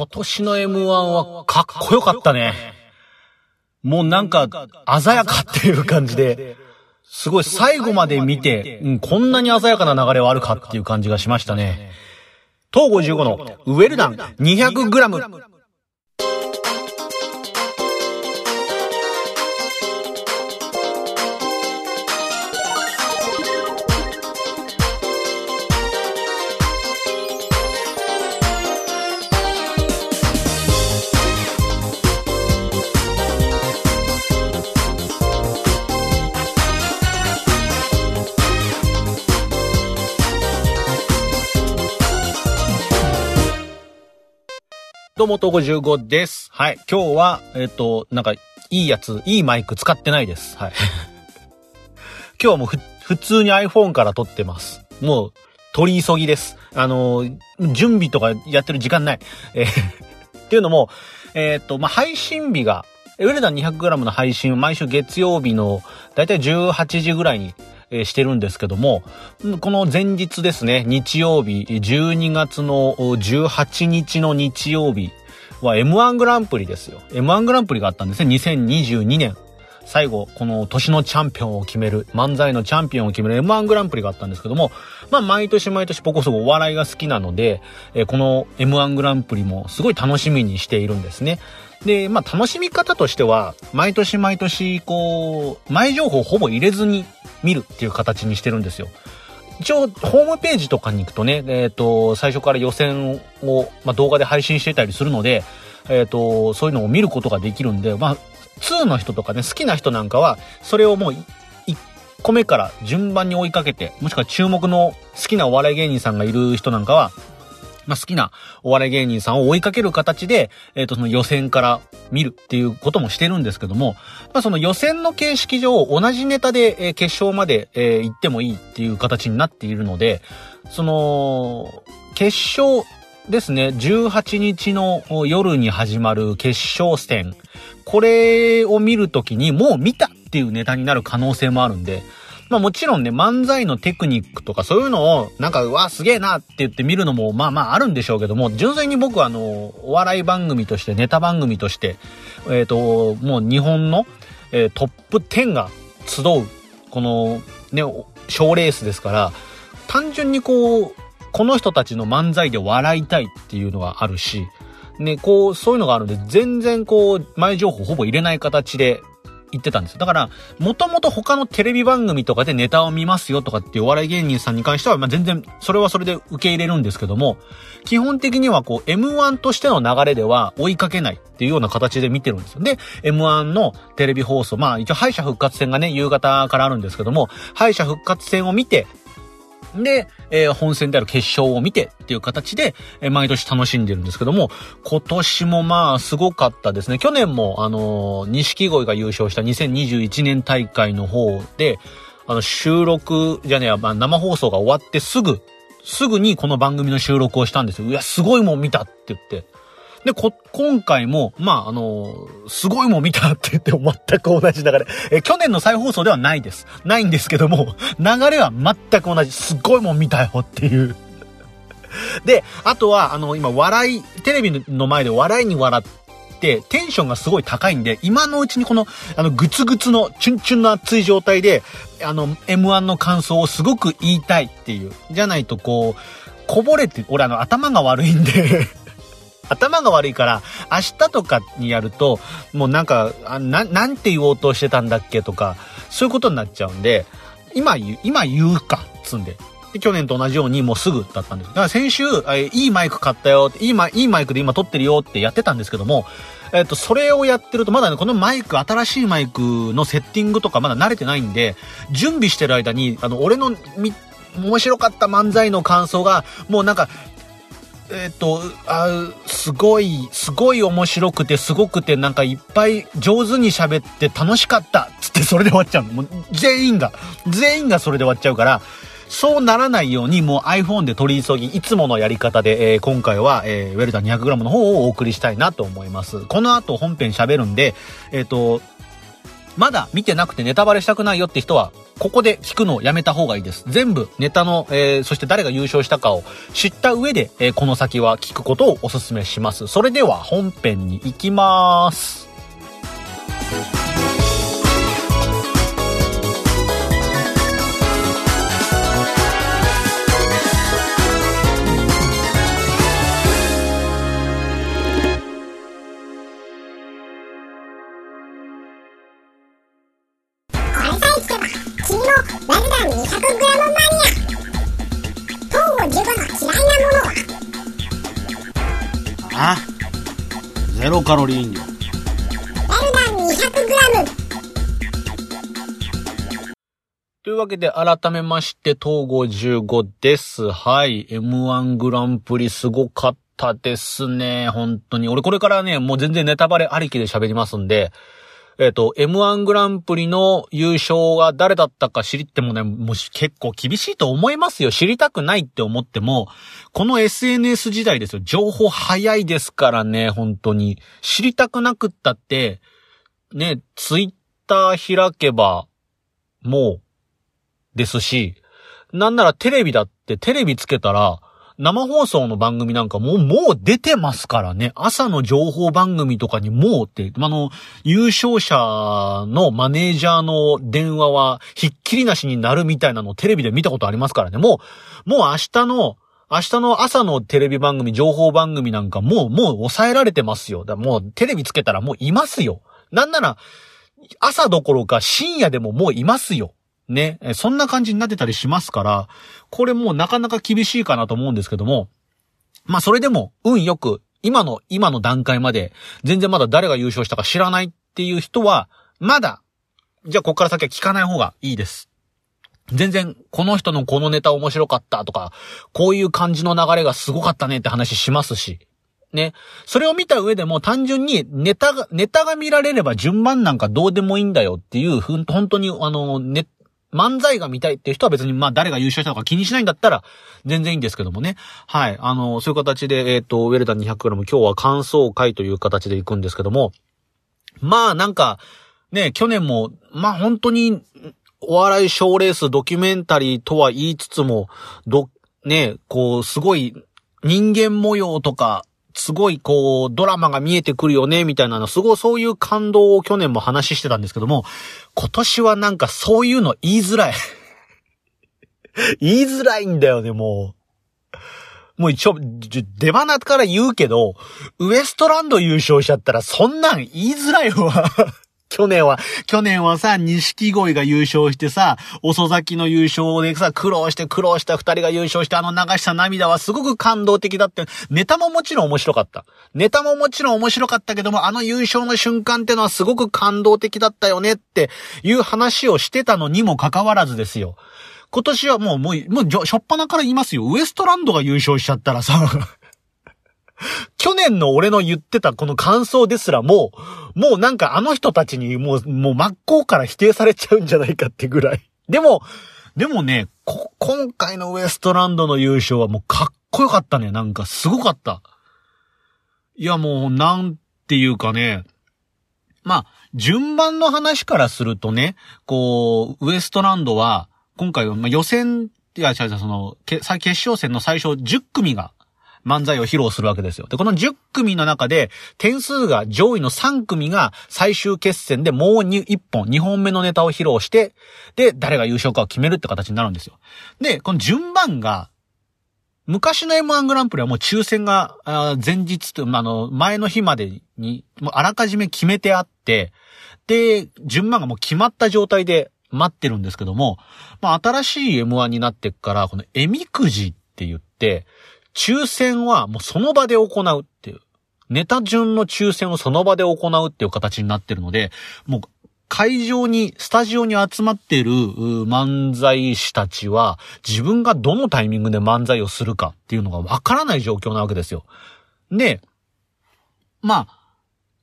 今年の M1 はかっこよかったね。もうなんか、鮮やかっていう感じで、すごい最後まで見て、うん、こんなに鮮やかな流れはあるかっていう感じがしましたね。東55のウェルダン 200g。も、とこ15です。はい。今日は、えっ、と、なんか、いいやつ、いいマイク使ってないです。はい。今日はもう普通に iPhone から撮ってます。もう、取り急ぎです。あの準備とかやってる時間ない。えーっていうのも、えっ、と、まあ、配信日が、ウェルダン 200g の配信を毎週月曜日の、だいたい18時ぐらいにえしてるんですけども、この前日ですね、日曜日、12月の18日の日曜日は M1 グランプリですよ。M1 グランプリがあったんですね、2022年。最後、この年のチャンピオンを決める、漫才のチャンピオンを決める M1 グランプリがあったんですけども、まあ毎年毎年僕こそお笑いが好きなので、えこの M1 グランプリもすごい楽しみにしているんですね。で、まあ楽しみ方としては、毎年毎年、こう、前情報ほぼ入れずに見るっていう形にしてるんですよ。一応、ホームページとかに行くとね、えっ、ー、と、最初から予選を、まあ、動画で配信してたりするので、えっ、ー、と、そういうのを見ることができるんで、まあ、2の人とかね、好きな人なんかは、それをもう、1個目から順番に追いかけて、もしくは注目の好きなお笑い芸人さんがいる人なんかは、まあ、好きなお笑い芸人さんを追いかける形で、えっ、ー、と、その予選から見るっていうこともしてるんですけども、まあ、その予選の形式上、同じネタで、え、決勝まで、え、行ってもいいっていう形になっているので、その、決勝ですね、18日の夜に始まる決勝戦、これを見るときにもう見たっていうネタになる可能性もあるんで、まあもちろんね、漫才のテクニックとかそういうのを、なんか、うわ、すげえなって言って見るのも、まあまああるんでしょうけども、純粋に僕はあの、お笑い番組として、ネタ番組として、えっ、ー、と、もう日本の、えー、トップ10が集う、この、ね、賞レースですから、単純にこう、この人たちの漫才で笑いたいっていうのがあるし、ね、こう、そういうのがあるんで、全然こう、前情報ほぼ入れない形で、言ってたんですよだから、もともと他のテレビ番組とかでネタを見ますよとかっていうお笑い芸人さんに関しては、まあ、全然、それはそれで受け入れるんですけども、基本的にはこう、M1 としての流れでは追いかけないっていうような形で見てるんですよ。で、M1 のテレビ放送、まあ一応敗者復活戦がね、夕方からあるんですけども、敗者復活戦を見て、で、えー、本戦である決勝を見てっていう形で、えー、毎年楽しんでるんですけども、今年もまあ、すごかったですね。去年も、あのー、錦鯉が優勝した2021年大会の方で、あの、収録じゃねえまあ、生放送が終わってすぐ、すぐにこの番組の収録をしたんですよ。いや、すごいもん見たって言って。で、こ、今回も、まあ、あのすごいもん見たって言っても全く同じ流れ。え、去年の再放送ではないです。ないんですけども、流れは全く同じ。すごいもん見たよっていう。で、あとは、あの、今、笑い、テレビの前で笑いに笑って、テンションがすごい高いんで、今のうちにこの、あの、グツグツの、チュンチュンの熱い状態で、あの、M1 の感想をすごく言いたいっていう。じゃないと、こう、こぼれて、俺あの、頭が悪いんで頭が悪いから、明日とかにやると、もうなんか、な、なんて言おうとしてたんだっけとか、そういうことになっちゃうんで、今言う、今言うか、つんで。で、去年と同じようにもうすぐだったんです。だから先週、えいいマイク買ったよ、いいマいいマイクで今撮ってるよってやってたんですけども、えっ、と、それをやってると、まだね、このマイク、新しいマイクのセッティングとかまだ慣れてないんで、準備してる間に、あの、俺のみ、面白かった漫才の感想が、もうなんか、えっ、と、あ、すごい、すごい面白くて、すごくて、なんかいっぱい上手に喋って楽しかったつってそれで終わっちゃうの。もう全員が、全員がそれで終わっちゃうから、そうならないようにもう iPhone で取り急ぎ、いつものやり方で、えー、今回は、えー、ウェルダン 200g の方をお送りしたいなと思います。この後本編喋るんで、えっ、ー、と、まだ見てなくてネタバレしたくないよって人は、ここで聞くのをやめた方がいいです。全部ネタの、えー、そして誰が優勝したかを知った上で、えー、この先は聞くことをお勧めします。それでは本編に行きます。カロリー飲料。というわけで、改めまして、東郷15です。はい。M1 グランプリすごかったですね。本当に。俺これからね、もう全然ネタバレありきで喋りますんで、えっ、ー、と、M1 グランプリの優勝が誰だったか知りってもね、もし結構厳しいと思いますよ。知りたくないって思っても、この SNS 時代ですよ。情報早いですからね、本当に。知りたくなくったって、ね、ツイッター開けば、もう、ですし、なんならテレビだってテレビつけたら、生放送の番組なんかもう、もう出てますからね。朝の情報番組とかにもうって、あの、優勝者のマネージャーの電話は、ひっきりなしになるみたいなのをテレビで見たことありますからね。もう、もう明日の、明日の朝のテレビ番組、情報番組なんかもう、もう抑えられてますよ。だもうテレビつけたらもういますよ。なんなら、朝どころか深夜でももういますよ。ね、そんな感じになってたりしますから、これもうなかなか厳しいかなと思うんですけども、まあそれでも運よく、今の、今の段階まで、全然まだ誰が優勝したか知らないっていう人は、まだ、じゃあこっから先は聞かない方がいいです。全然、この人のこのネタ面白かったとか、こういう感じの流れがすごかったねって話しますし。ね。それを見た上でも単純にネタが、ネタが見られれば順番なんかどうでもいいんだよっていう、本当にあの、ね、漫才が見たいっていう人は別に、まあ誰が優勝したのか気にしないんだったら全然いいんですけどもね。はい。あの、そういう形で、えっ、ー、と、ウェルダン 200g 今日は感想会という形で行くんですけども、まあなんか、ね、去年も、まあ本当に、お笑い賞レースドキュメンタリーとは言いつつも、ど、ね、こう、すごい人間模様とか、すごいこう、ドラマが見えてくるよね、みたいなの、すごいそういう感動を去年も話してたんですけども、今年はなんかそういうの言いづらい 言いづらいんだよね、もう。もう一応、出花から言うけど、ウエストランド優勝しちゃったらそんなん言いづらいわ去年は、去年はさ、錦鯉が優勝してさ、遅咲きの優勝でさ、苦労して苦労した二人が優勝して、あの流した涙はすごく感動的だって、ネタももちろん面白かった。ネタももちろん面白かったけども、あの優勝の瞬間ってのはすごく感動的だったよねっていう話をしてたのにもかかわらずですよ。今年はもう、もう、もう、しょっぱなから言いますよ。ウエストランドが優勝しちゃったらさ去年の俺の言ってたこの感想ですらもう、もうなんかあの人たちにもう、もう真っ向から否定されちゃうんじゃないかってぐらい。でも、でもね、今回のウエストランドの優勝はもうかっこよかったね。なんかすごかった。いやもう、なんていうかね、まあ、順番の話からするとね、こう、ウエストランドは、今回は、ま、予選、いや、違う違う、その、決勝戦の最初10組が漫才を披露するわけですよ。で、この10組の中で、点数が上位の3組が最終決戦でもう1本、2本目のネタを披露して、で、誰が優勝かを決めるって形になるんですよ。で、この順番が、昔の M1 グランプリはもう抽選が、前日と、あの、前の日までに、もうあらかじめ決めてあって、で、順番がもう決まった状態で待ってるんですけども、まあ、新しい M1 になってから、このえみくじって言って、抽選はもうその場で行うっていう。ネタ順の抽選をその場で行うっていう形になってるので、もう会場に、スタジオに集まってる漫才師たちは、自分がどのタイミングで漫才をするかっていうのがわからない状況なわけですよ。で、ま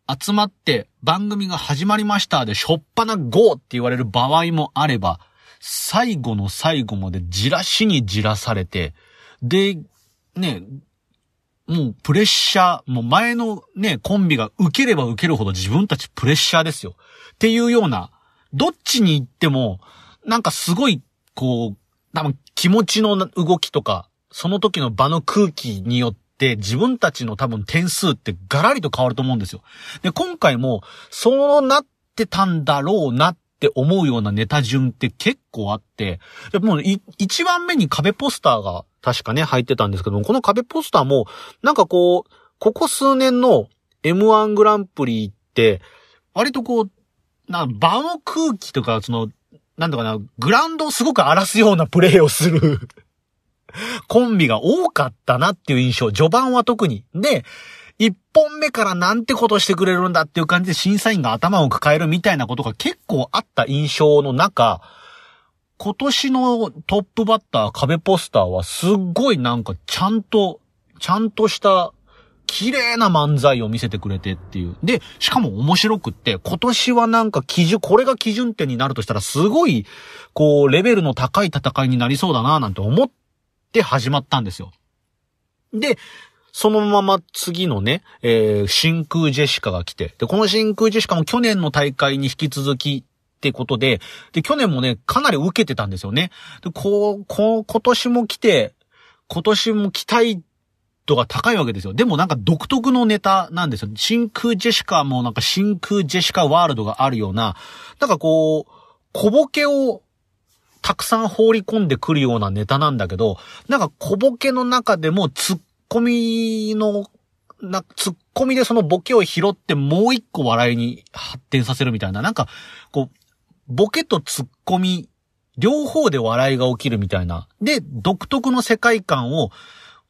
あ、集まって番組が始まりましたで、しょっぱな GO って言われる場合もあれば、最後の最後までじらしにじらされて、で、ね、もうプレッシャー、もう前のね、コンビが受ければ受けるほど自分たちプレッシャーですよ。っていうようなどっちに行っても、なんかすごい、こう、多分気持ちの動きとか、その時の場の空気によって自分たちの多分点数ってガラリと変わると思うんですよ。で、今回もそうなってたんだろうなって思うようなネタ順って結構あって、でもう一番目に壁ポスターが確かね入ってたんですけども、この壁ポスターもなんかこう、ここ数年の M1 グランプリって、割とこう、な、場の空気とか、その、なんだかな、グラウンドをすごく荒らすようなプレイをする コンビが多かったなっていう印象。序盤は特に。で、一本目からなんてことしてくれるんだっていう感じで審査員が頭を抱えるみたいなことが結構あった印象の中、今年のトップバッター壁ポスターはすっごいなんかちゃんと、ちゃんとした綺麗な漫才を見せてくれてっていう。で、しかも面白くって、今年はなんか基準、これが基準点になるとしたらすごい、こう、レベルの高い戦いになりそうだななんて思って始まったんですよ。で、そのまま次のね、えー、真空ジェシカが来て、で、この真空ジェシカも去年の大会に引き続きってことで、で、去年もね、かなり受けてたんですよね。で、こう、こう、今年も来て、今年も期待度が高いわけですよ。でもなんか独特のネタなんですよ。真空ジェシカもなんか真空ジェシカワールドがあるような、なんかこう、小ボケをたくさん放り込んでくるようなネタなんだけど、なんか小ボケの中でもツッコミの、な、ツッコミでそのボケを拾ってもう一個笑いに発展させるみたいな、なんか、こう、ボケとツッコミ、両方で笑いが起きるみたいな。で、独特の世界観を、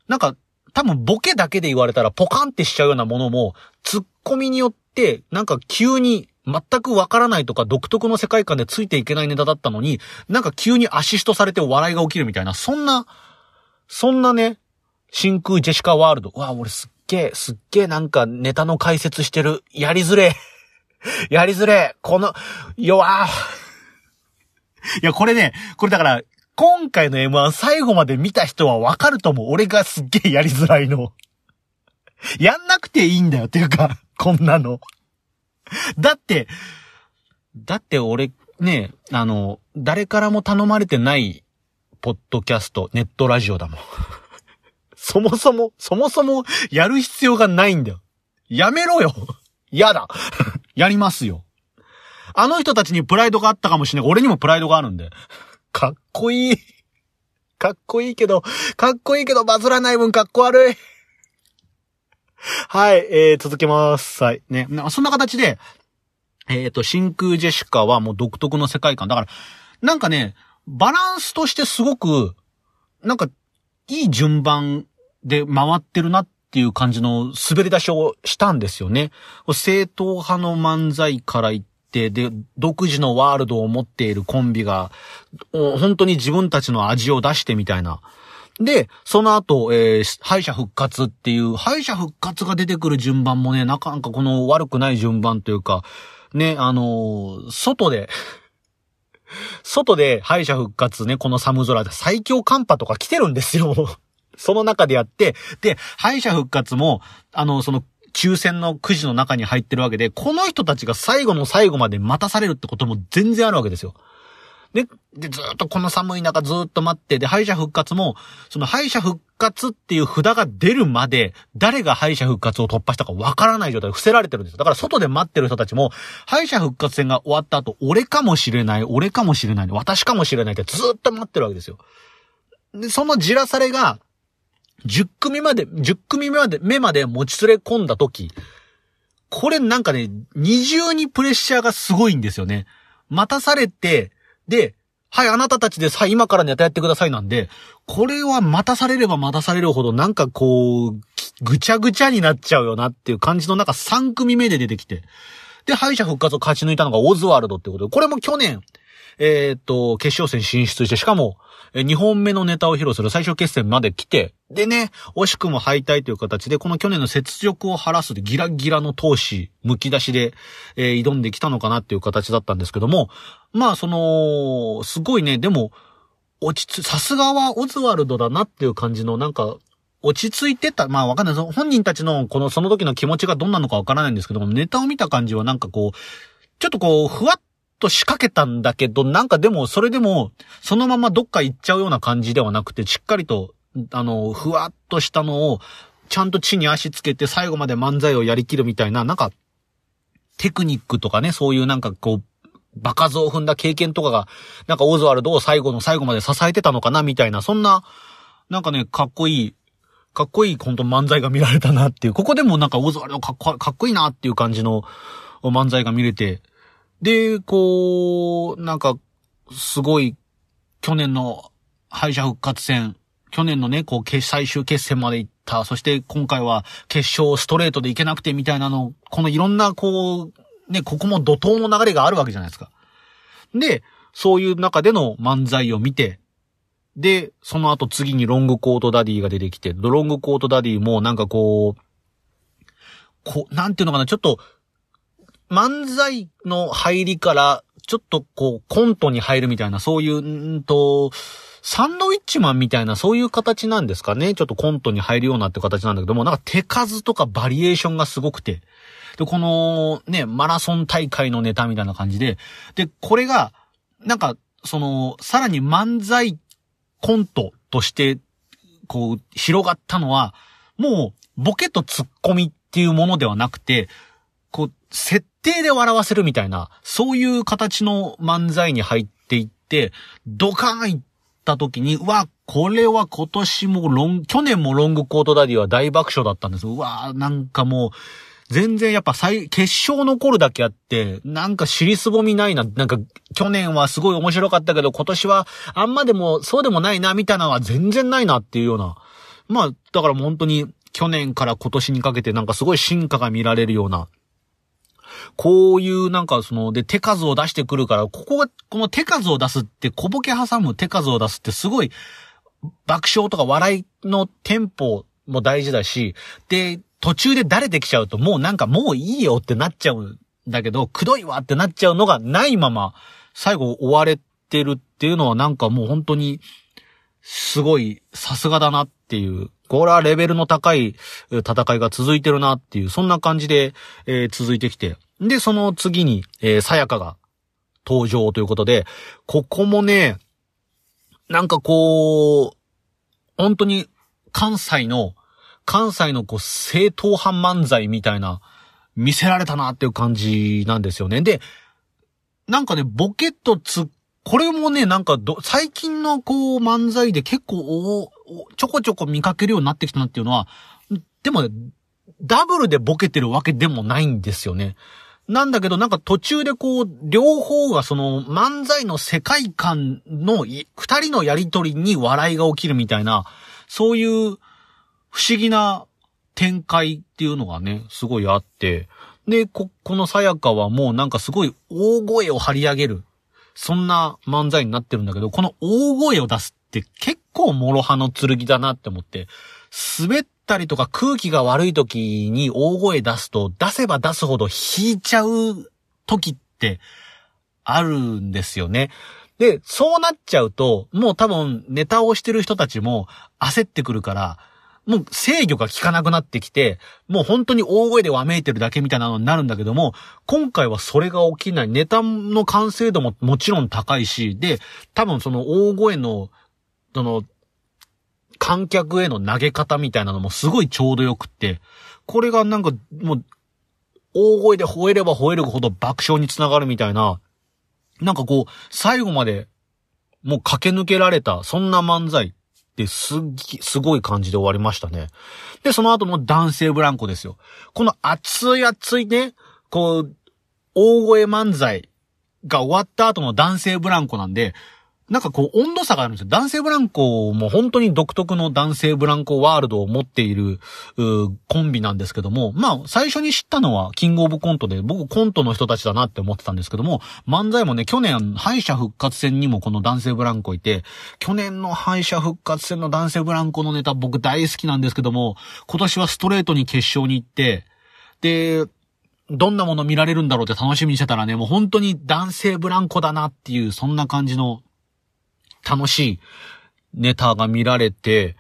なんか多分ボケだけで言われたらポカンってしちゃうようなものも、ツッコミによって、なんか急に全くわからないとか独特の世界観でついていけないネタだったのに、なんか急にアシストされて笑いが起きるみたいな、そんな、そんなね、真空ジェシカワールド。うわ、俺すっげえ、すっげえなんかネタの解説してる。やりづれ。やりづれ。この、弱。いや、これね、これだから、今回の M1 最後まで見た人はわかると思う。俺がすっげえやりづらいの。やんなくていいんだよっていうか、こんなの。だって、だって俺、ね、あの、誰からも頼まれてない、ポッドキャスト、ネットラジオだもん。そもそも、そもそも、やる必要がないんだよ。やめろよ。やだ。やりますよ。あの人たちにプライドがあったかもしれない。俺にもプライドがあるんで。かっこいい。かっこいいけど、かっこいいけどバズらない分かっこ悪い。はい、えー、続けます。はい。ね。そんな形で、えっ、ー、と、真空ジェシカはもう独特の世界観。だから、なんかね、バランスとしてすごく、なんか、いい順番で回ってるなっっていう感じの滑り出しをしたんですよね。正統派の漫才から言って、で、独自のワールドを持っているコンビが、本当に自分たちの味を出してみたいな。で、その後、えー、敗者復活っていう、敗者復活が出てくる順番もね、なかなかこの悪くない順番というか、ね、あのー、外で外で敗者復活ね、この寒空で最強寒波とか来てるんですよその中でやって、で、敗者復活も、あの、その、抽選のくじの中に入ってるわけで、この人たちが最後の最後まで待たされるってことも全然あるわけですよ。で、で、ずっとこの寒い中ずっと待って、で、敗者復活も、その敗者復活っていう札が出るまで、誰が敗者復活を突破したかわからない状態で伏せられてるんですよ。だから外で待ってる人たちも、敗者復活戦が終わった後、俺かもしれない、俺かもしれない、私かもしれないってずっと待ってるわけですよ。で、そのじらされが、10組まで、10組目まで、目まで持ち連れ込んだ時、これなんかね、二重にプレッシャーがすごいんですよね。待たされて、で、はい、あなたたちでさ、今からネタやってくださいなんで、これは待たされれば待たされるほどなんかこう、ぐちゃぐちゃになっちゃうよなっていう感じの中3組目で出てきて。で、敗者復活を勝ち抜いたのがオズワルドってことで、これも去年、えー、っと、決勝戦進出して、しかも、2本目のネタを披露する最終決戦まで来て、でね、惜しくも敗退という形で、この去年の雪辱を晴らすギラギラの闘志、剥き出しで、えー、挑んできたのかなっていう形だったんですけども、まあ、その、すごいね、でも、落ち着、さすがはオズワルドだなっていう感じの、なんか、落ち着いてた。まあわかんない。本人たちの、この、その時の気持ちがどんなのかわからないんですけども、ネタを見た感じはなんかこう、ちょっとこう、ふわっと仕掛けたんだけど、なんかでも、それでも、そのままどっか行っちゃうような感じではなくて、しっかりと、あの、ふわっとしたのを、ちゃんと地に足つけて最後まで漫才をやりきるみたいな、なんか、テクニックとかね、そういうなんかこう、バカ像を踏んだ経験とかが、なんかオズワルドを最後の最後まで支えてたのかな、みたいな、そんな、なんかね、かっこいい、かっこいい、本当漫才が見られたなっていう、ここでもなんかオズワルドかっこかっこいいなっていう感じの漫才が見れて、で、こう、なんか、すごい、去年の敗者復活戦、去年のね、こう、最終決戦まで行った、そして今回は決勝ストレートで行けなくてみたいなの、このいろんな、こう、ね、ここも怒涛の流れがあるわけじゃないですか。で、そういう中での漫才を見て、で、その後次にロングコートダディが出てきて、ロングコートダディもなんかこう、こう、なんていうのかな、ちょっと、漫才の入りから、ちょっとこう、コントに入るみたいな、そういう、んと、サンドウィッチマンみたいな、そういう形なんですかね。ちょっとコントに入るようなって形なんだけども、なんか手数とかバリエーションがすごくて。で、この、ね、マラソン大会のネタみたいな感じで。で、これが、なんか、その、さらに漫才コントとして、こう、広がったのは、もう、ボケとツッコミっていうものではなくて、設定で笑わせるみたいな、そういう形の漫才に入っていって、ドカーンいった時に、うわ、これは今年もロン、去年もロングコートダディは大爆笑だったんです。うわなんかもう、全然やっぱ最、決勝残るだけあって、なんか尻すぼみないな。なんか、去年はすごい面白かったけど、今年はあんまでも、そうでもないな、みたいなのは全然ないなっていうような。まあ、だから本当に、去年から今年にかけてなんかすごい進化が見られるような、こういうなんかその、で、手数を出してくるから、ここが、この手数を出すって、小ボケ挟む手数を出すってすごい、爆笑とか笑いのテンポも大事だし、で、途中で誰できちゃうともうなんかもういいよってなっちゃうんだけど、くどいわってなっちゃうのがないまま、最後終われてるっていうのはなんかもう本当に、すごい、さすがだなっていう、これはレベルの高い戦いが続いてるなっていう、そんな感じで、えー、続いてきて。で、その次に、えー、さやかが登場ということで、ここもね、なんかこう、本当に関西の、関西のこう正統派漫才みたいな、見せられたなっていう感じなんですよね。で、なんかね、ボケとツこれもね、なんかど、最近のこう漫才で結構おちょこちょこ見かけるようになってきたなっていうのは、でも、ダブルでボケてるわけでもないんですよね。なんだけど、なんか途中でこう、両方がその漫才の世界観の二人のやりとりに笑いが起きるみたいな、そういう不思議な展開っていうのがね、すごいあって、で、こ、このさやかはもうなんかすごい大声を張り上げる。そんな漫才になってるんだけど、この大声を出すって結構諸刃の剣だなって思って、滑ったりとか空気が悪い時に大声出すと、出せば出すほど引いちゃう時ってあるんですよね。で、そうなっちゃうと、もう多分ネタをしてる人たちも焦ってくるから、もう制御が効かなくなってきて、もう本当に大声でわめいてるだけみたいなのになるんだけども、今回はそれが起きない。ネタの完成度ももちろん高いし、で、多分その大声の、その、観客への投げ方みたいなのもすごいちょうどよくって、これがなんかもう、大声で吠えれば吠えるほど爆笑につながるみたいな、なんかこう、最後まで、もう駆け抜けられた、そんな漫才ってすっぎ、すごい感じで終わりましたね。で、その後の男性ブランコですよ。この熱い熱いね、こう、大声漫才が終わった後の男性ブランコなんで、なんかこう温度差があるんですよ。男性ブランコも本当に独特の男性ブランコワールドを持っているコンビなんですけども、まあ最初に知ったのはキングオブコントで僕コントの人たちだなって思ってたんですけども、漫才もね、去年敗者復活戦にもこの男性ブランコいて、去年の敗者復活戦の男性ブランコのネタ僕大好きなんですけども、今年はストレートに決勝に行って、で、どんなもの見られるんだろうって楽しみにしてたらね、もう本当に男性ブランコだなっていう、そんな感じの楽しいネタが見られて、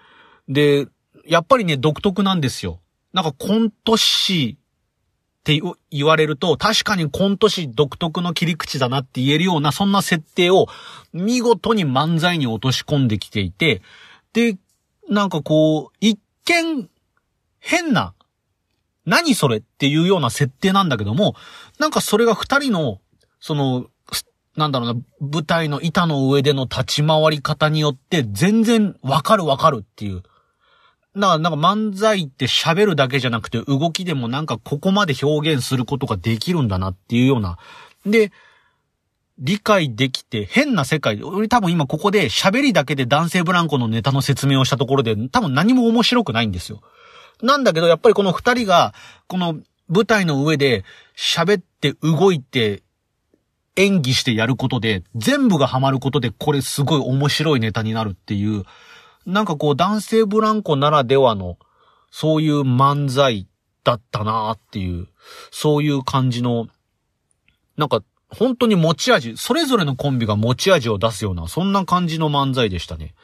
で、やっぱりね、独特なんですよ。なんかコント師って言われると、確かにコント師独特の切り口だなって言えるような、そんな設定を見事に漫才に落とし込んできていて、で、なんかこう、一見変な、何それっていうような設定なんだけども、なんかそれが二人の、その、なんだろうな、舞台の板の上での立ち回り方によって全然わかるわかるっていう。だからなんか漫才って喋るだけじゃなくて動きでもなんかここまで表現することができるんだなっていうような。で、理解できて変な世界で、俺多分今ここで喋りだけで男性ブランコのネタの説明をしたところで多分何も面白くないんですよ。なんだけどやっぱりこの二人がこの舞台の上で喋って動いて演技してやることで全部がハマることでこれすごい面白いネタになるっていうなんかこう男性ブランコならではの、そういう漫才だったなっていう、そういう感じの、なんか本当に持ち味、それぞれのコンビが持ち味を出すような、そんな感じの漫才でしたね。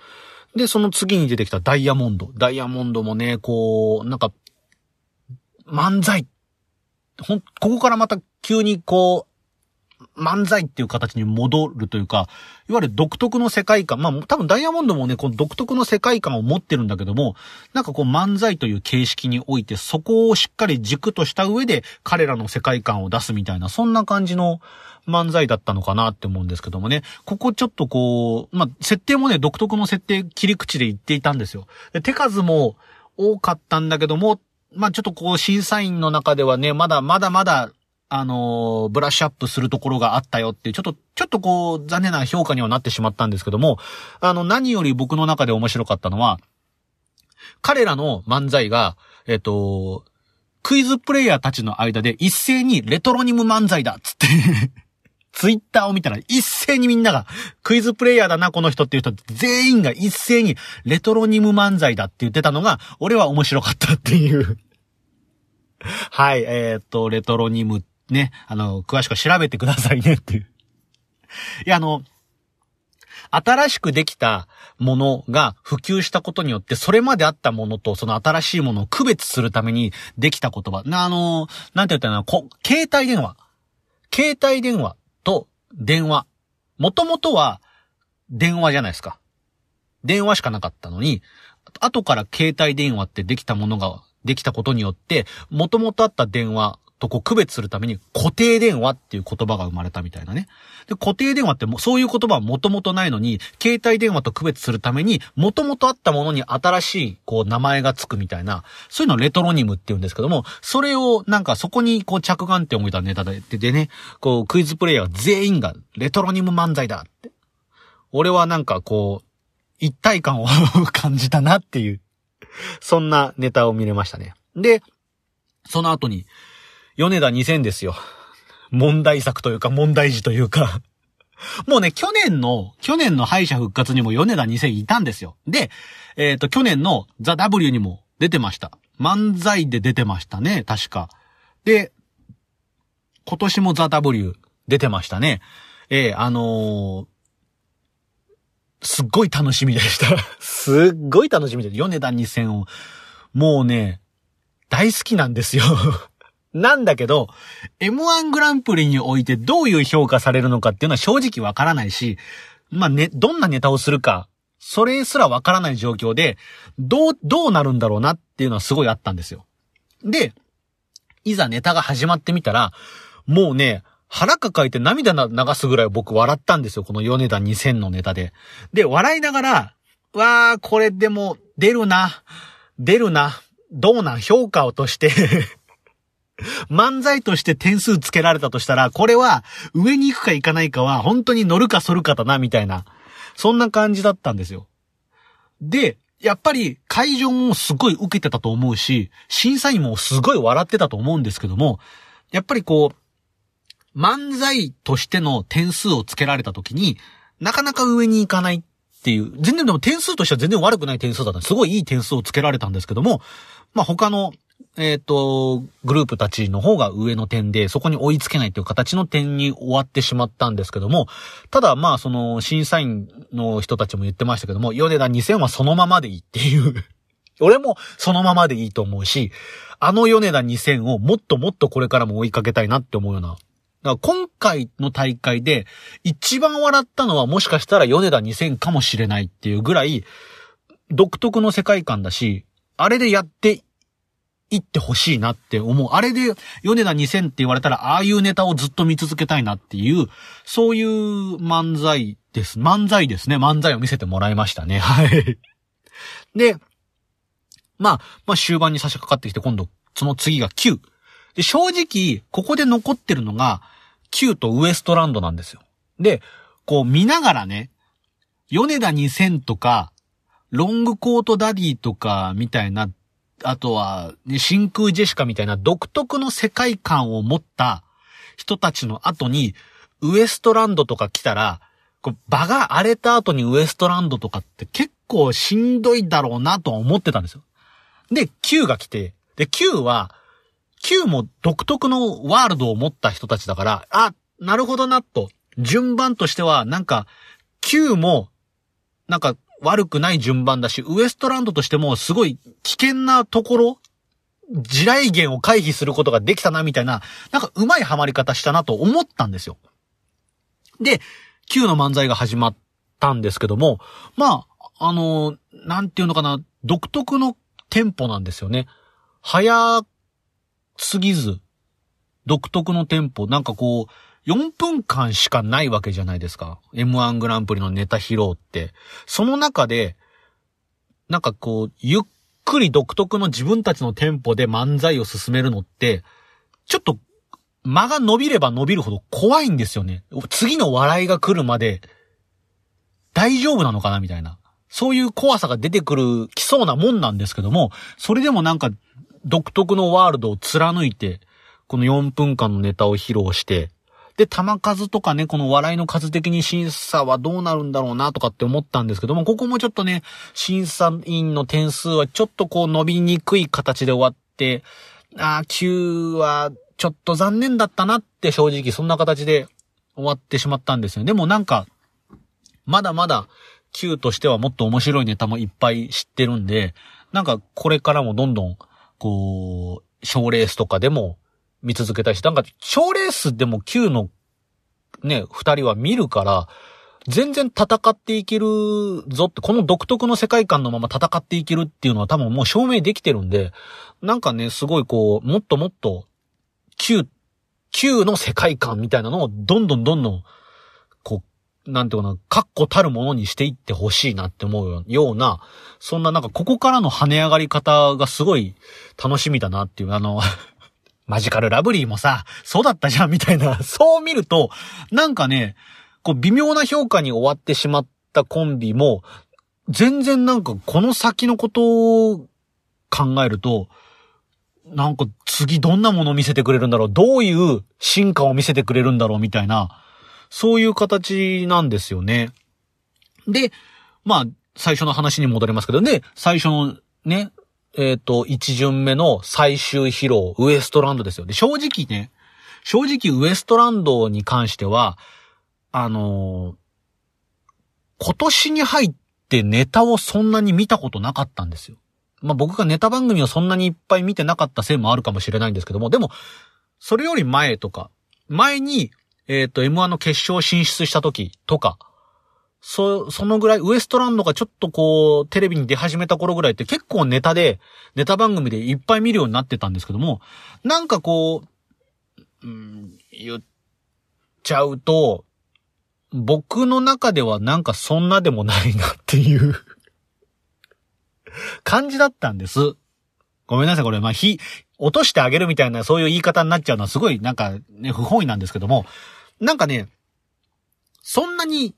で、その次に出てきたダイヤモンド。ダイヤモンドもね、こう、なんか、漫才。ほん、ここからまた急にこう、漫才っていう形に戻るというか、いわゆる独特の世界観、まあ多分ダイヤモンドもね、この独特の世界観を持ってるんだけども、なんかこう漫才という形式において、そこをしっかり軸とした上で彼らの世界観を出すみたいな、そんな感じの漫才だったのかなって思うんですけどもね、ここちょっとこう、まあ設定もね、独特の設定切り口で言っていたんですよ。で手数も多かったんだけども、まあちょっとこう審査員の中ではね、まだまだまだあのー、ブラッシュアップするところがあったよっていう、ちょっと、ちょっとこう、残念な評価にはなってしまったんですけども、あの、何より僕の中で面白かったのは、彼らの漫才が、えっと、クイズプレイヤーたちの間で一斉にレトロニム漫才だっつって ツイッターを見たら一斉にみんながクイズプレイヤーだな、この人っていう人全員が一斉にレトロニム漫才だって言ってたのが、俺は面白かったっていう。はい、えー、っと、レトロニムっね、あの、詳しく調べてくださいねっていう。いや、あの、新しくできたものが普及したことによって、それまであったものとその新しいものを区別するためにできた言葉。な、あの、なんて言ったらこ、携帯電話。携帯電話と電話。もともとは電話じゃないですか。電話しかなかったのに、後から携帯電話ってできたものができたことによって、もともとあった電話とこう区別するために固定電話っていう言葉が生まれたみたいなね。で、固定電話ってもそういう言葉はもともとないのに、携帯電話と区別するために、もともとあったものに新しいこう名前がつくみたいな、そういうのをレトロニムって言うんですけども、それをなんかそこにこう着眼点を置いたネタで、でね、こうクイズプレイヤー全員がレトロニム漫才だって。俺はなんかこう、一体感を 感じたなっていう、そんなネタを見れましたね。で、その後に、米田2000ですよ。問題作というか問題児というかもうね、去年の、去年の敗者復活にも米田2000いたんですよ。で、えっ、ー、と、去年のザ・ W にも出てました。漫才で出てましたね、確か。で、今年もザ・ W 出てましたね。えー、あのー、すっごい楽しみでしたすっごい楽しみで、米田2000を。もうね、大好きなんですよなんだけど、M1 グランプリにおいてどういう評価されるのかっていうのは正直わからないし、まあね、どんなネタをするか、それすらわからない状況で、どう、どうなるんだろうなっていうのはすごいあったんですよ。で、いざネタが始まってみたら、もうね、腹抱えて涙流すぐらい僕笑ったんですよ。この米田2000のネタで。で、笑いながら、わー、これでも出るな、出るな、どうなん評価をとして漫才として点数つけられたとしたら、これは上に行くか行かないかは本当に乗るか反るかだな、みたいな。そんな感じだったんですよ。で、やっぱり会場もすごい受けてたと思うし、審査員もすごい笑ってたと思うんですけども、やっぱりこう、漫才としての点数をつけられた時に、なかなか上に行かないっていう、全然でも点数としては全然悪くない点数だった。すごいいい点数をつけられたんですけども、まあ他のえっ、ー、と、グループたちの方が上の点で、そこに追いつけないという形の点に終わってしまったんですけども、ただまあその審査員の人たちも言ってましたけども、米田2000はそのままでいいっていう 俺もそのままでいいと思うし、あの米田2000をもっともっとこれからも追いかけたいなって思うような。だから今回の大会で一番笑ったのはもしかしたら米田2000かもしれないっていうぐらい独特の世界観だし、あれでやっていってほしいなって思う。あれで米田2000って言われたらああいうネタをずっと見続けたいなっていう、そういう漫才です。漫才ですね。漫才を見せてもらいましたね。はい。で、まあ、まあ終盤に差し掛かってきて今度、その次が9。で、正直、ここで残ってるのが、9とウエストランドなんですよ。で、こう見ながらね、米田2000とか、ロングコートダディとかみたいな、あとは、ね、真空ジェシカみたいな独特の世界観を持った人たちの後に、ウエストランドとか来たら、こう場が荒れた後にウエストランドとかって結構しんどいだろうなと思ってたんですよ。で、Q が来て、で、Q は、Q も独特のワールドを持った人たちだから、あ、なるほどな、と。順番としては、なんか、Q も、なんか、悪くない順番だし、ウエストランドとしても、すごい危険なところ、地雷原を回避することができたな、みたいな、なんか、うまいハマり方したなと思ったんですよ。で、Q の漫才が始まったんですけども、まあ、あの、なんていうのかな、独特のテンポなんですよね。早すぎず、独特のテンポ、なんかこう、4分間しかないわけじゃないですか。M1 グランプリのネタ披露って。その中で、なんかこう、ゆっくり独特の自分たちのテンポで漫才を進めるのって、ちょっと間が伸びれば伸びるほど怖いんですよね。次の笑いが来るまで大丈夫なのかなみたいな。そういう怖さが出てくる、来そうなもんなんですけども、それでもなんか独特のワールドを貫いて、この4分間のネタを披露して、で、玉数とかね、この笑いの数的に審査はどうなるんだろうなとかって思ったんですけども、ここもちょっとね、審査員の点数はちょっとこう伸びにくい形で終わって、ああ、9はちょっと残念だったなって正直そんな形で終わってしまったんですよ。でもなんか、まだまだ Q としてはもっと面白いネタもいっぱい知ってるんで、なんかこれからもどんどん、こう、賞レースとかでも見続けたいし、なんか賞レースでも Q のね、二人は見るから、全然戦っていけるぞって、この独特の世界観のまま戦っていけるっていうのは多分もう証明できてるんで、なんかね、すごいこう、もっともっと Q、Q の世界観みたいなのをどんどんどんどん、こう、なんていうかな、確固たるものにしていってほしいなって思うような、そんななんかここからの跳ね上がり方がすごい楽しみだなっていう、あのマジカルラブリーもさ、そうだったじゃんみたいな、そう見ると、なんかね、こう微妙な評価に終わってしまったコンビも、全然なんかこの先のことを考えると、なんか次どんなものを見せてくれるんだろうどういう進化を見せてくれるんだろうみたいな、そういう形なんですよね。で、まあ、最初の話に戻りますけどね、最初のね、えっ、ー、と、一巡目の最終披露、ウエストランドですよ。で、正直ね、正直ウエストランドに関しては、あのー、今年に入ってネタをそんなに見たことなかったんですよ。まあ、僕がネタ番組をそんなにいっぱい見てなかったせいもあるかもしれないんですけども、でも、それより前とか、前に、えっ、ー、と、M1 の決勝進出した時とか、そ、そのぐらい、ウエストランドがちょっとこう、テレビに出始めた頃ぐらいって結構ネタで、ネタ番組でいっぱい見るようになってたんですけども、なんかこう、うん、言っちゃうと、僕の中ではなんかそんなでもないなっていう 感じだったんです。ごめんなさい、これ、まあ、ひ、落としてあげるみたいな、そういう言い方になっちゃうのはすごい、なんか、ね、不本意なんですけども、なんかね、そんなに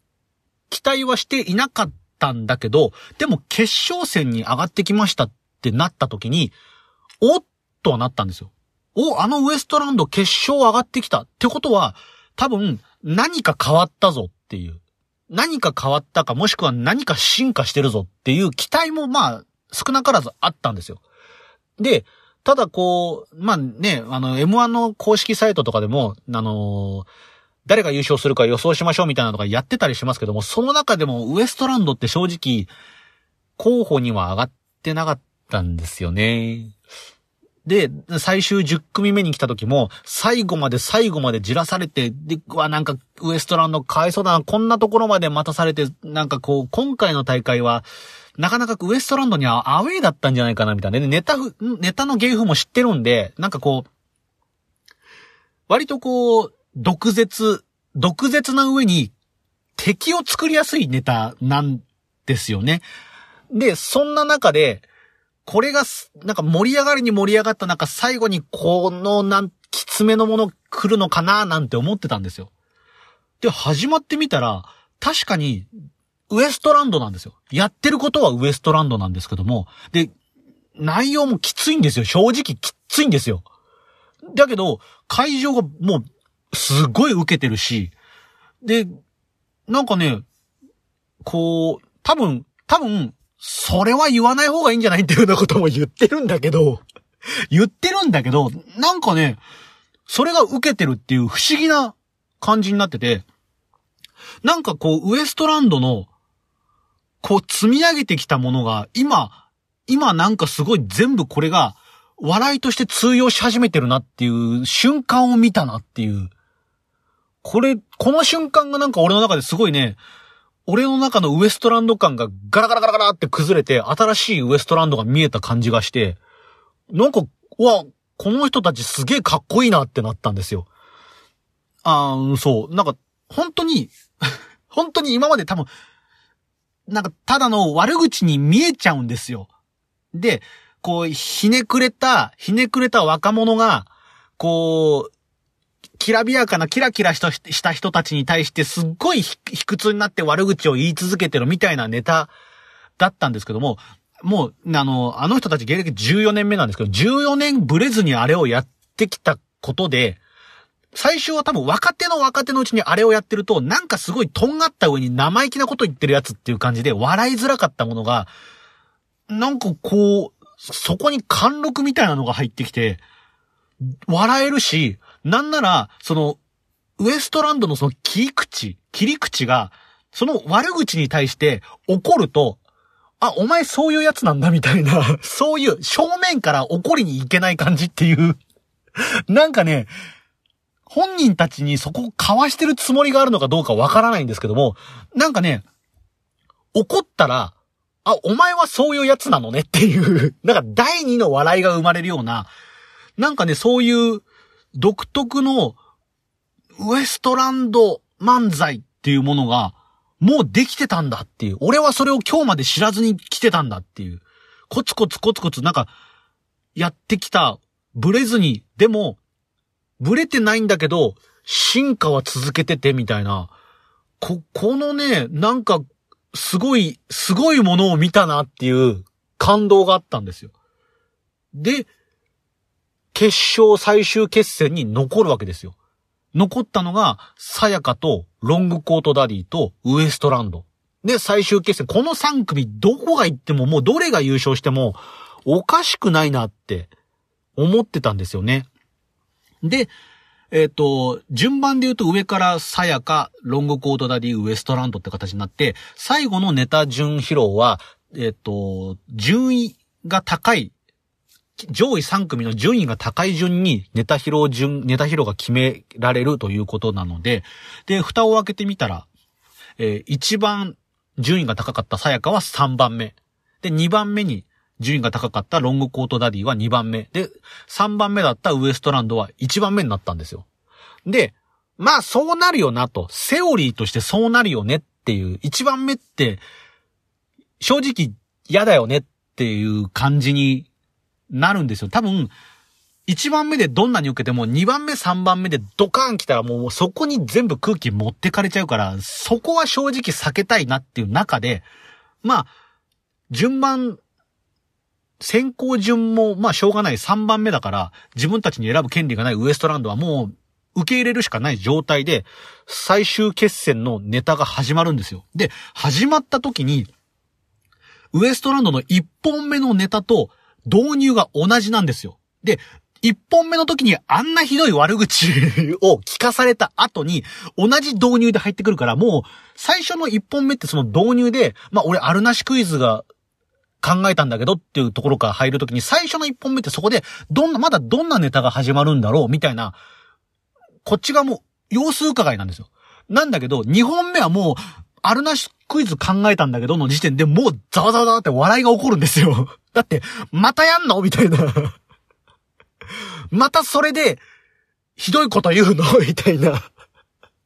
期待はしていなかったんだけど、でも決勝戦に上がってきましたってなった時に、おっとはなったんですよ。お、あのウエストランド決勝上がってきたってことは、多分何か変わったぞっていう。何か変わったか、もしくは何か進化してるぞっていう期待もまあ、少なからずあったんですよ。で、ただこう、まあね、あの、M1 の公式サイトとかでも、あのー、誰が優勝するか予想しましょうみたいなのがやってたりしますけども、その中でもウエストランドって正直、候補には上がってなかったんですよね。で、最終10組目に来た時も、最後まで最後までじらされて、で、わ、なんか、ウエストランドかわいそうだな、こんなところまで待たされて、なんかこう、今回の大会は、なかなかウエストランドにはアウェイだったんじゃないかな、みたいな。で、ネタネタの芸風も知ってるんで、なんかこう、割とこう、毒舌、毒舌な上に敵を作りやすいネタなんですよね。で、そんな中で、これが、なんか盛り上がりに盛り上がった中、最後にこの、なん、きつめのもの来るのかななんて思ってたんですよ。で、始まってみたら、確かに、ウエストランドなんですよ。やってることはウエストランドなんですけども、で、内容もきついんですよ。正直きついんですよ。だけど、会場がもう、すごい受けてるし、で、なんかね、こう、多分、多分、それは言わない方がいいんじゃないっていうようなことも言ってるんだけど、言ってるんだけど、なんかね、それが受けてるっていう不思議な感じになってて、なんかこう、ウエストランドの、こう積み上げてきたものが、今、今なんかすごい全部これが、笑いとして通用し始めてるなっていう瞬間を見たなっていう。これ、この瞬間がなんか俺の中ですごいね、俺の中のウエストランド感がガラガラガラガラって崩れて、新しいウエストランドが見えた感じがして、なんか、わ、この人たちすげえかっこいいなってなったんですよ。あー、そう。なんか、本当に 本当に今まで多分、なんか、ただの悪口に見えちゃうんですよ。で、こう、ひねくれた、ひねくれた若者が、こう、きらびやかなキラキラした人たちに対してすっごい卑屈になって悪口を言い続けてるみたいなネタだったんですけども、もう、あの、あの人たち芸歴14年目なんですけど、14年ブレずにあれをやってきたことで、最初は多分若手の若手のうちにあれをやってると、なんかすごいとんがった上に生意気なこと言ってるやつっていう感じで笑いづらかったものが、なんかこう、そこに貫禄みたいなのが入ってきて、笑えるし、なんなら、その、ウエストランドのその切り口、切り口が、その悪口に対して怒ると、あ、お前そういうやつなんだみたいな、そういう正面から怒りに行けない感じっていう。なんかね、本人たちにそこを交わしてるつもりがあるのかどうかわからないんですけども、なんかね、怒ったら、あ、お前はそういうやつなのねっていうなんか第二の笑いが生まれるような、なんかね、そういう独特のウエストランド漫才っていうものが、もうできてたんだっていう。俺はそれを今日まで知らずに来てたんだっていう。コツコツコツコツなんか、やってきた、ブレずに、でも、ブレてないんだけど、進化は続けててみたいな。こ、このね、なんか、すごい、すごいものを見たなっていう感動があったんですよ。で、決勝最終決戦に残るわけですよ。残ったのが、さやかとロングコートダディとウエストランド。で、最終決戦。この3組どこが行ってももうどれが優勝してもおかしくないなって思ってたんですよね。で、えっ、ー、と、順番で言うと上からさやか、ロングコートダディ、ウエストランドって形になって、最後のネタ順披露は、えっ、ー、と、順位が高い上位3組の順位が高い順にネタ披露順、ネタ披露が決められるということなので、で、蓋を開けてみたら、えー、一番順位が高かったさやかは3番目。で、2番目に順位が高かったロングコートダディは2番目。で、3番目だったウエストランドは1番目になったんですよ。で、まあそうなるよなと。セオリーとしてそうなるよねっていう。1番目って、正直嫌だよねっていう感じになるんですよ。多分、1番目でどんなに受けても、2番目、3番目でドカーン来たらもうそこに全部空気持ってかれちゃうから、そこは正直避けたいなっていう中で、まあ、順番、先行順も、まあしょうがない3番目だから、自分たちに選ぶ権利がないウエストランドはもう受け入れるしかない状態で、最終決戦のネタが始まるんですよ。で、始まった時に、ウエストランドの1本目のネタと、導入が同じなんですよ。で、一本目の時にあんなひどい悪口 を聞かされた後に、同じ導入で入ってくるから、もう、最初の一本目ってその導入で、まあ俺、あるなしクイズが考えたんだけどっていうところから入るときに、最初の一本目ってそこで、どんな、まだどんなネタが始まるんだろうみたいな、こっち側も様子伺いなんですよ。なんだけど、二本目はもう、あるなしクイズ考えたんだけどの時点でもうざわざわざわって笑いが起こるんですよ。だって、またやんの？みたいな。またそれで、ひどいこと言うの？みたいな。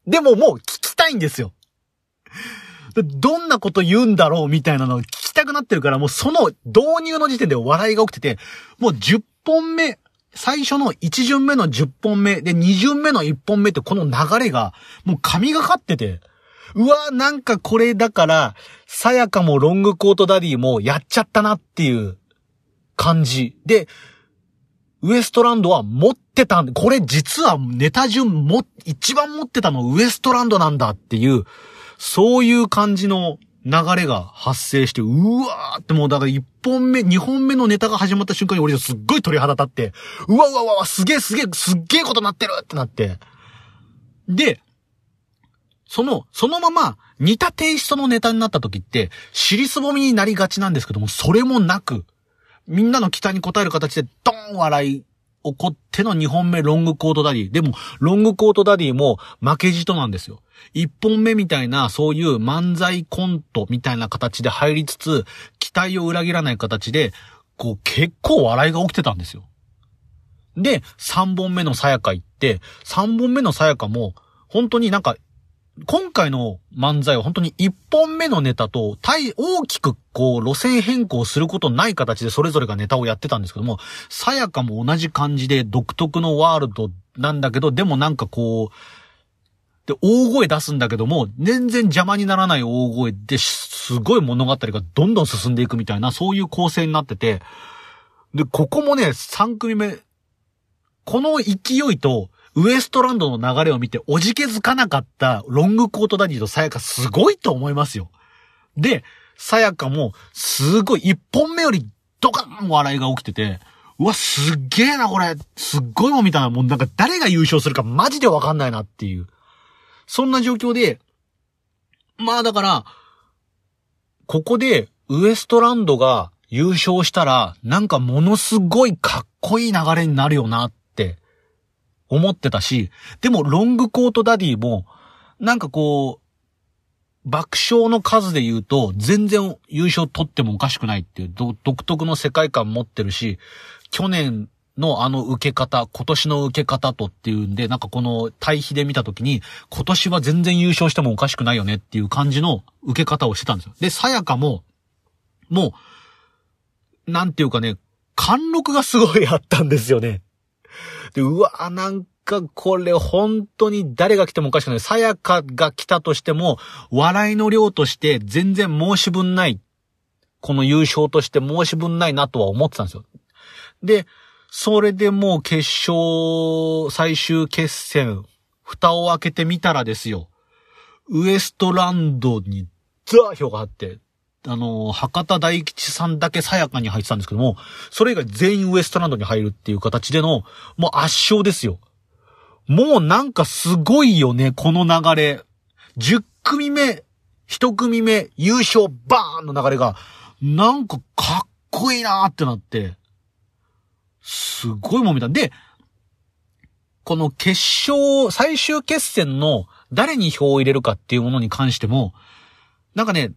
でももう聞きたいんですよ。どんなこと言うんだろう？みたいなのを聞きたくなってるから、もうその導入の時点で笑いが起きてて、もう10本目、最初の1巡目の10本目、で2巡目の1本目ってこの流れが、もう神がかってて、うわ、なんかこれだから、さやかもロングコートダディもやっちゃったなっていう感じ。で、ウエストランドは持ってた、これ実はネタ順も、一番持ってたのウエストランドなんだっていう、そういう感じの流れが発生して、うわーってもうだから一本目、二本目のネタが始まった瞬間に俺すっごい鳥肌立って、うわうわうわ、すげえすげえ、すっげえことなってるってなって。で、その、そのまま似たテイストのネタになった時って、尻すぼみになりがちなんですけども、それもなく、みんなの期待に応える形でドーン笑い起こっての2本目ロングコートダディ。でも、ロングコートダディも負けじとなんですよ。1本目みたいな、そういう漫才コントみたいな形で入りつつ、期待を裏切らない形で、こう結構笑いが起きてたんですよ。で、3本目のさやか行って、3本目のさやかも、本当になんか今回の漫才は本当に一本目のネタと、大、大きくこう、路線変更することない形でそれぞれがネタをやってたんですけども、さやかも同じ感じで独特のワールドなんだけど、でもなんかこう、で、大声出すんだけども、全然邪魔にならない大声で、すごい物語がどんどん進んでいくみたいな、そういう構成になってて、で、ここもね、3組目、この勢いと、ウエストランドの流れを見ておじけづかなかったロングコートダディとさやかすごいと思いますよ。で、さやかもすごい一本目よりドカーン笑いが起きてて、うわ、すっげえな、これ。すっごいもん見たいな。もうなんか誰が優勝するかマジでわかんないなっていう。そんな状況で、まあだから、ここでウエストランドが優勝したら、なんかものすごいかっこいい流れになるよなっ思ってたし、でもロングコートダディも、なんかこう、爆笑の数で言うと、全然優勝取ってもおかしくないっていう独特の世界観持ってるし、去年のあの受け方、今年の受け方とっていうんで、なんかこの対比で見たときに、今年は全然優勝してもおかしくないよねっていう感じの受け方をしてたんですよ。で、さやかも、もう、なんていうかね、貫禄がすごいあったんですよね。で、うわ、なんかこれ本当に誰が来てもおかしくない。さやかが来たとしても、笑いの量として全然申し分ない。この優勝として申し分ないなとは思ってたんですよ。で、それでもう決勝、最終決戦、蓋を開けてみたらですよ。ウエストランドにザー票があって、あの、博多大吉さんだけさやかに入ってたんですけども、それ以外全員ウエストランドに入るっていう形での、もう圧勝ですよ。もうなんかすごいよね、この流れ。10組目、1組目、優勝バーンの流れが、なんかかっこいいなーってなって、すごいもん見た。で、この決勝、最終決戦の誰に票を入れるかっていうものに関しても、なんかね、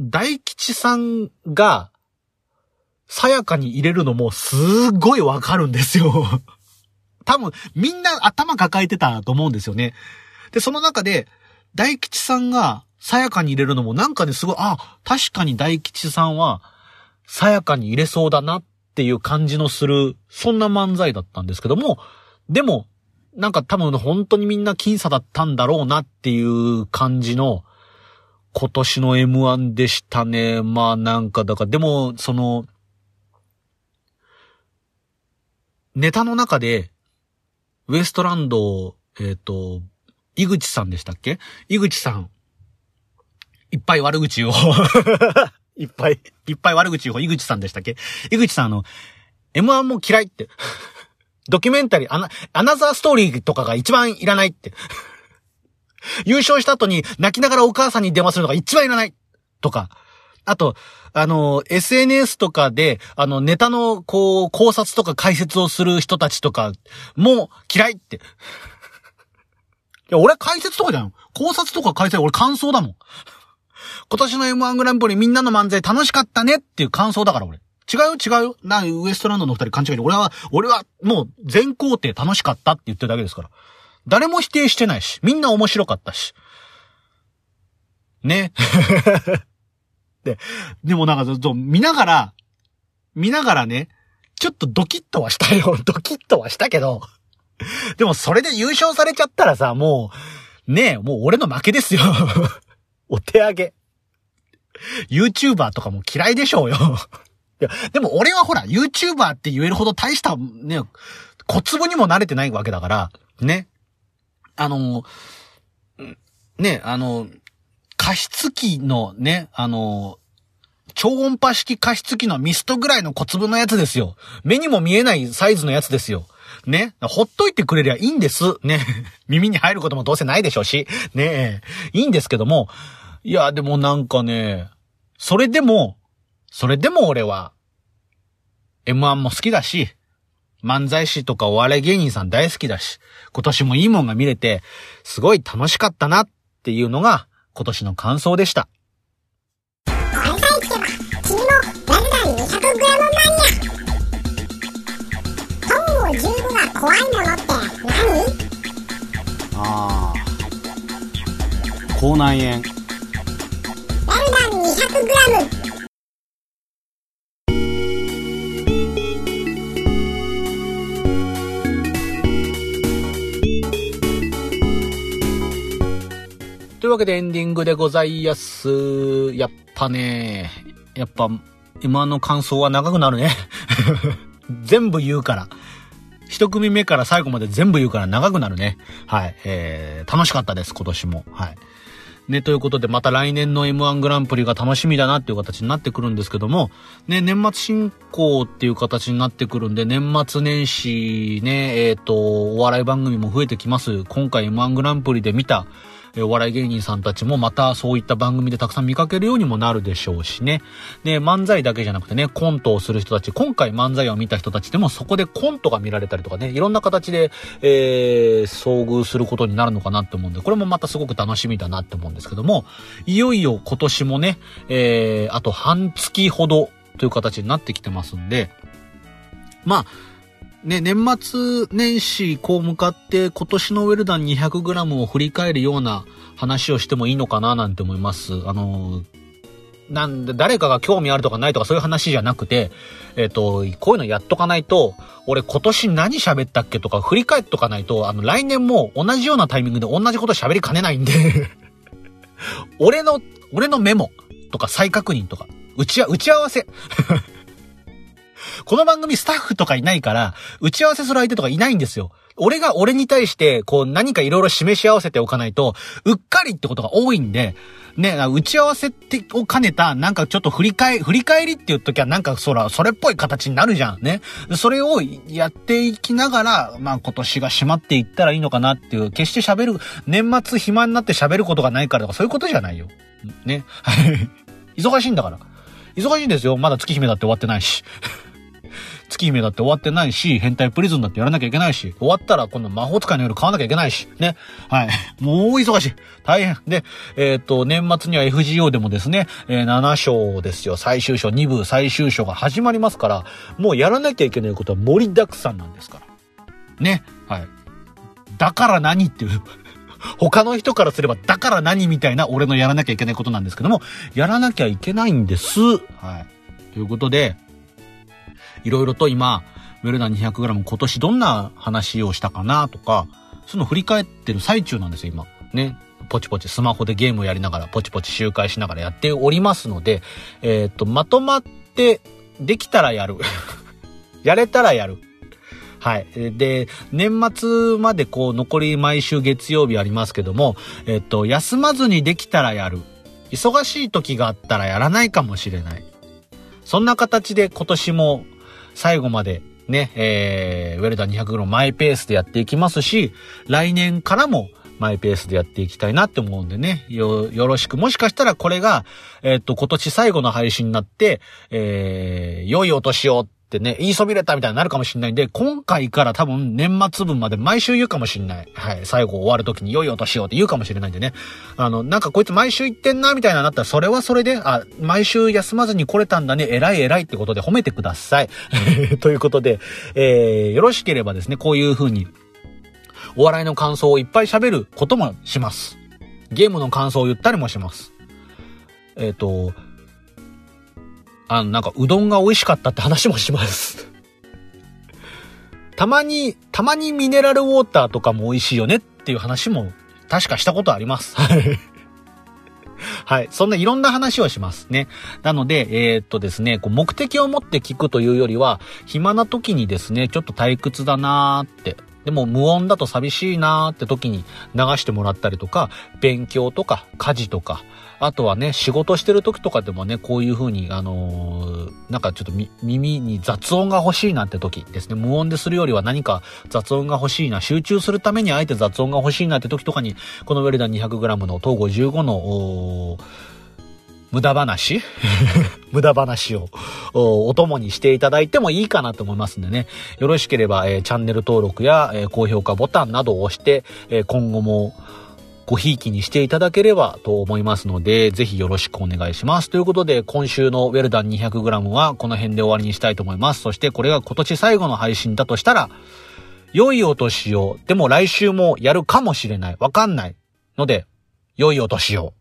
大吉さんが、さやかに入れるのもすっごいわかるんですよ。多分、みんな頭抱えてたと思うんですよね。で、その中で、大吉さんが、さやかに入れるのもなんかね、すごい、あ、確かに大吉さんは、さやかに入れそうだなっていう感じのする、そんな漫才だったんですけども、でも、なんか多分本当にみんな僅差だったんだろうなっていう感じの、今年の M1 でしたね。まあなんか、だから、でも、その、ネタの中で、ウエストランド、えっ、ー、と、井口さんでしたっけ？井口さん、いっぱい悪口を。いっぱい、いっぱい悪口を。井口さんでしたっけ？井口さんあの、M1 も嫌いって。ドキュメンタリー、アナ、アナザーストーリーとかが一番いらないって優勝した後に泣きながらお母さんに電話するのが一番いらないとか、あと、あの、SNS とかで、あの、ネタの、こう、考察とか解説をする人たちとか、もう嫌いって。いや、俺解説とかじゃん。考察とか解説、俺感想だもん。今年の M1 グランプリみんなの漫才楽しかったねっていう感想だから俺。違う？よ違う？よ。な、ウエストランドの二人勘違いで。俺は、俺はもう全工程楽しかったって言ってるだけですから。誰も否定してないし、みんな面白かったし。ね。で、でもなんかずっと見ながら、見ながらね、ちょっとドキッとはしたよ。ドキッとはしたけど。でもそれで優勝されちゃったらさ、もう、ねえ、もう俺の負けですよ。お手上げ。YouTuber とかも嫌いでしょうよ。いや、でも俺はほら、YouTuber って言えるほど大したね、小粒にも慣れてないわけだから、ね。あの、ね、あの、加湿器のね、あの、超音波式加湿器のミストぐらいの小粒のやつですよ。目にも見えないサイズのやつですよ。ね。ほっといてくれりゃいいんです。ね。耳に入ることもどうせないでしょうし。ねいいんですけども。いや、でもなんかね、それでも、それでも俺は、M1 も好きだし、漫才師とかお笑い芸人さん大好きだし、今年もいいもんが見れて、すごい楽しかったなっていうのが今年の感想でした。怖いものって何ああ口内炎。ルダン 200g というわけでエンディングでございやす。やっぱね、やっぱ、今の感想は長くなるね。全部言うから。一組目から最後まで全部言うから長くなるね。はい。えー、楽しかったです、今年も。はい。ね、ということで、また来年の M1 グランプリが楽しみだなっていう形になってくるんですけども、ね、年末進行っていう形になってくるんで、年末年始ね、えっ、ー、と、お笑い番組も増えてきます。今回 M1 グランプリで見た、えお笑い芸人さんたちもまたそういった番組でたくさん見かけるようにもなるでしょうしね。で、漫才だけじゃなくてね、コントをする人たち、今回漫才を見た人たちでもそこでコントが見られたりとかね、いろんな形で、えー、遭遇することになるのかなって思うんで、これもまたすごく楽しみだなって思うんですけども、いよいよ今年もね、えー、あと半月ほどという形になってきてますんで、まあ、ね、年末年始こう向かって今年のウェルダン 200g を振り返るような話をしてもいいのかななんて思います。あの、なんで、誰かが興味あるとかないとかそういう話じゃなくて、えっ、ー、と、こういうのやっとかないと、俺今年何喋ったっけとか振り返っとかないと、あの、来年も同じようなタイミングで同じこと喋りかねないんで 俺の、俺のメモとか再確認とか、打ち、打ち合わせ この番組スタッフとかいないから、打ち合わせする相手とかいないんですよ。俺が俺に対して、こう何かいろいろ示し合わせておかないと、うっかりってことが多いんで、ね、打ち合わせってを兼ねた、なんかちょっと振り返、振り返りって言っときゃなんかそら、それっぽい形になるじゃんね。それをやっていきながら、まあ今年が閉まっていったらいいのかなっていう、決して喋る、年末暇になって喋ることがないからとかそういうことじゃないよ。ね。はい。忙しいんだから。忙しいんですよ。まだ月姫だって終わってないし。月姫だって終わってないし、変態プリズンだってやらなきゃいけないし、終わったら今度魔法使いの夜買わなきゃいけないし、ね。はい。もう忙しい。大変。で、えっ、と、年末には FGO でもですね、えー、7章ですよ。最終章、2部最終章が始まりますから、もうやらなきゃいけないことは盛りだくさんなんですから。ね。はい。だから何っていう 他の人からすれば、だから何みたいな俺のやらなきゃいけないことなんですけども、やらなきゃいけないんです。はい。ということで、いろいろと今、ウェルナ 200g 今年どんな話をしたかなとか、その振り返ってる最中なんですよ、今。ね。ポチポチスマホでゲームをやりながら、ポチポチ周回しながらやっておりますので、えっ、ー、と、まとまって、できたらやる。やれたらやる。はい。で、年末までこう、残り毎週月曜日ありますけども、えっ、と、休まずにできたらやる。忙しい時があったらやらないかもしれない。そんな形で今年も最後までね、えー、ウェルダー200のマイペースでやっていきますし、来年からもマイペースでやっていきたいなって思うんでね、よ、よろしく。もしかしたらこれが、えっ、と、今年最後の配信になって、えー、良いお年をってね、言いそびれたみたいになるかもしれないんで、今回から多分年末分まで毎週言うかもしれない。はい。最後終わる時に良いお年をって言うかもしれないんでね。あの、なんかこいつ毎週言ってんな、みたいななったら、それはそれで、あ、毎週休まずに来れたんだね、偉い偉いってことで褒めてください。ということで、えー、よろしければですね、こういう風に、お笑いの感想をいっぱい喋ることもします。ゲームの感想を言ったりもします。えっ、ー、と、あの、なんか、うどんが美味しかったって話もします たまに、たまにミネラルウォーターとかも美味しいよねっていう話も、確かしたことあります。はい。はい。そんないろんな話をしますね。なので、えー、っとですね、こう目的を持って聞くというよりは、暇な時にですね、ちょっと退屈だなーって、でも無音だと寂しいなーって時に流してもらったりとか、勉強とか家事とか、あとはね、仕事してる時とかでもね、こういう風に、あのー、なんかちょっと耳に雑音が欲しいなって時ですね、無音でするよりは何か雑音が欲しいな、集中するためにあえて雑音が欲しいなって時とかに、このウェルダン 200g の東郷15の、無駄話？無駄話をお供にしていただいてもいいかなと思いますんでね。よろしければ、えー、チャンネル登録や、えー、高評価ボタンなどを押して、えー、今後もごひいきにしていただければと思いますので、ぜひよろしくお願いします。ということで、今週のウェルダン 200g はこの辺で終わりにしたいと思います。そしてこれが今年最後の配信だとしたら、良いお年を、でも来週もやるかもしれない。わかんない。ので、良いお年を。